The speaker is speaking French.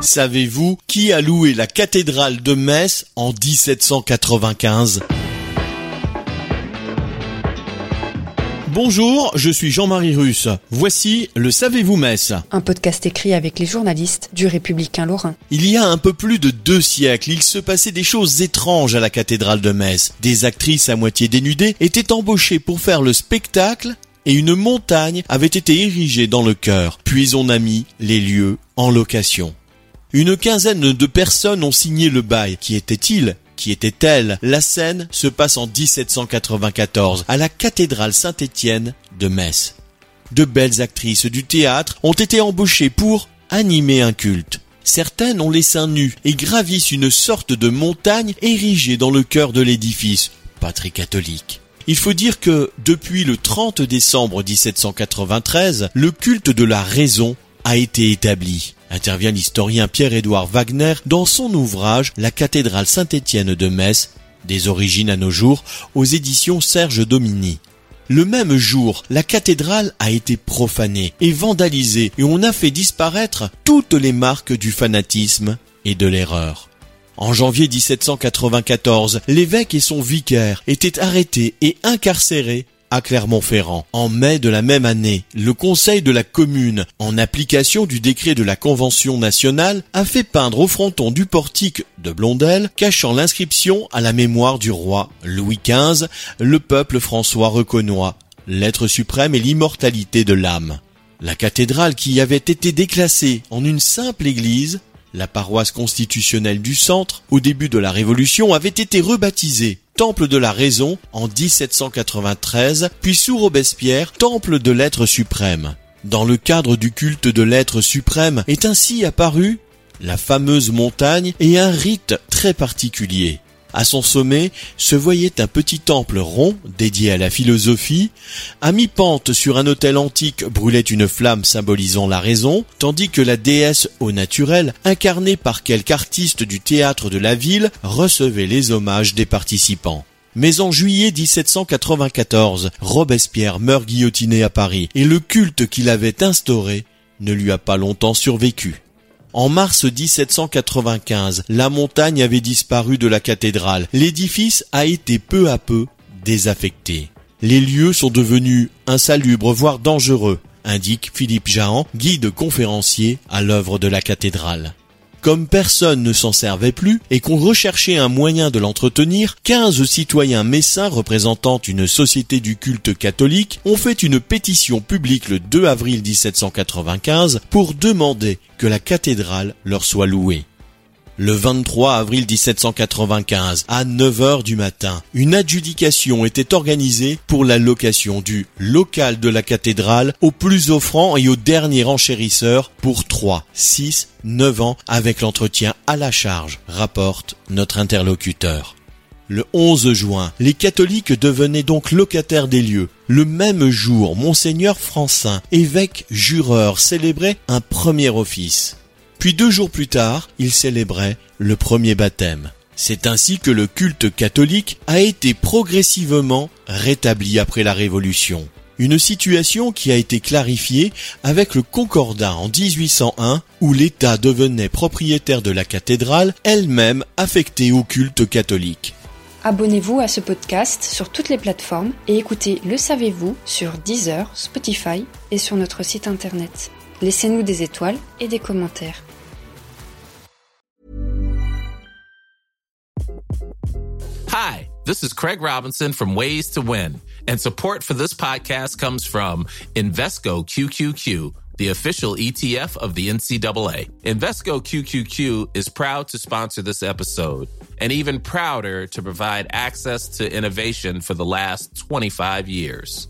Savez-vous qui a loué la cathédrale de Metz en 1795 Bonjour, je suis Jean-Marie Russe. Voici le Savez-vous Metz Un podcast écrit avec les journalistes du Républicain Lorrain. Il y a un peu plus de deux siècles, il se passait des choses étranges à la cathédrale de Metz. Des actrices à moitié dénudées étaient embauchées pour faire le spectacle et une montagne avait été érigée dans le chœur. Puis on a mis les lieux en location. Une quinzaine de personnes ont signé le bail. Qui était-il? Qui était-elle? La scène se passe en 1794 à la cathédrale Saint-Étienne de Metz. De belles actrices du théâtre ont été embauchées pour animer un culte. Certaines ont les seins nus et gravissent une sorte de montagne érigée dans le cœur de l'édifice, pas catholique. Il faut dire que depuis le 30 décembre 1793, le culte de la raison a été établi intervient l'historien Pierre-Édouard Wagner dans son ouvrage La cathédrale Saint-Étienne de Metz, des origines à nos jours, aux éditions Serge Domini. Le même jour, la cathédrale a été profanée et vandalisée et on a fait disparaître toutes les marques du fanatisme et de l'erreur. En janvier 1794, l'évêque et son vicaire étaient arrêtés et incarcérés à Clermont-Ferrand. En mai de la même année, le Conseil de la Commune, en application du décret de la Convention nationale, a fait peindre au fronton du portique de Blondel, cachant l'inscription à la mémoire du roi Louis XV, le peuple François reconnoit l'être suprême et l'immortalité de l'âme. La cathédrale qui avait été déclassée en une simple église, la paroisse constitutionnelle du centre, au début de la Révolution, avait été rebaptisée Temple de la Raison en 1793, puis sous Robespierre, Temple de l'être suprême. Dans le cadre du culte de l'être suprême est ainsi apparu la fameuse montagne et un rite très particulier. À son sommet se voyait un petit temple rond dédié à la philosophie. À mi-pente sur un autel antique brûlait une flamme symbolisant la raison, tandis que la déesse au naturel, incarnée par quelque artiste du théâtre de la ville, recevait les hommages des participants. Mais en juillet 1794, Robespierre meurt guillotiné à Paris, et le culte qu'il avait instauré ne lui a pas longtemps survécu. En mars 1795, la montagne avait disparu de la cathédrale. L'édifice a été peu à peu désaffecté. Les lieux sont devenus insalubres, voire dangereux, indique Philippe Jahan, guide conférencier à l'œuvre de la cathédrale. Comme personne ne s'en servait plus et qu'on recherchait un moyen de l'entretenir, 15 citoyens messins représentant une société du culte catholique ont fait une pétition publique le 2 avril 1795 pour demander que la cathédrale leur soit louée le 23 avril 1795, à 9 heures du matin, une adjudication était organisée pour la location du local de la cathédrale au plus offrant et au dernier enchérisseur pour 3, 6, 9 ans avec l'entretien à la charge, rapporte notre interlocuteur. Le 11 juin, les catholiques devenaient donc locataires des lieux. Le même jour, monseigneur Francin, évêque jureur, célébrait un premier office. Puis deux jours plus tard, il célébrait le premier baptême. C'est ainsi que le culte catholique a été progressivement rétabli après la Révolution. Une situation qui a été clarifiée avec le Concordat en 1801 où l'État devenait propriétaire de la cathédrale, elle-même affectée au culte catholique. Abonnez-vous à ce podcast sur toutes les plateformes et écoutez Le Savez-vous sur Deezer, Spotify et sur notre site internet. Laissez-nous des étoiles et des commentaires. Hi, this is Craig Robinson from Ways to Win, and support for this podcast comes from Invesco QQQ, the official ETF of the NCAA. Invesco QQQ is proud to sponsor this episode and even prouder to provide access to innovation for the last 25 years.